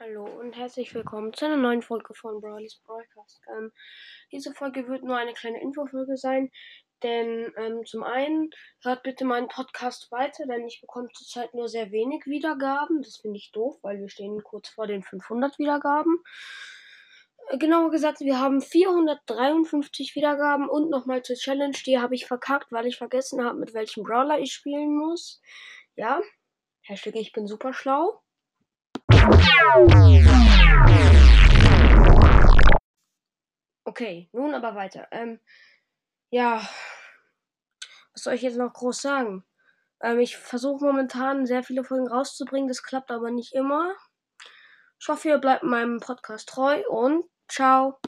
Hallo und herzlich willkommen zu einer neuen Folge von Brawley's Broadcast. Ähm, diese Folge wird nur eine kleine Infofolge sein, denn ähm, zum einen hört bitte meinen Podcast weiter, denn ich bekomme zurzeit nur sehr wenig Wiedergaben. Das finde ich doof, weil wir stehen kurz vor den 500 Wiedergaben. Äh, genauer gesagt, wir haben 453 Wiedergaben und nochmal zur Challenge, die habe ich verkackt, weil ich vergessen habe, mit welchem Brawler ich spielen muss. Ja, Hashtag ich bin super schlau. Okay, nun aber weiter. Ähm, ja, was soll ich jetzt noch groß sagen? Ähm, ich versuche momentan sehr viele Folgen rauszubringen, das klappt aber nicht immer. Ich hoffe, ihr bleibt meinem Podcast treu und ciao.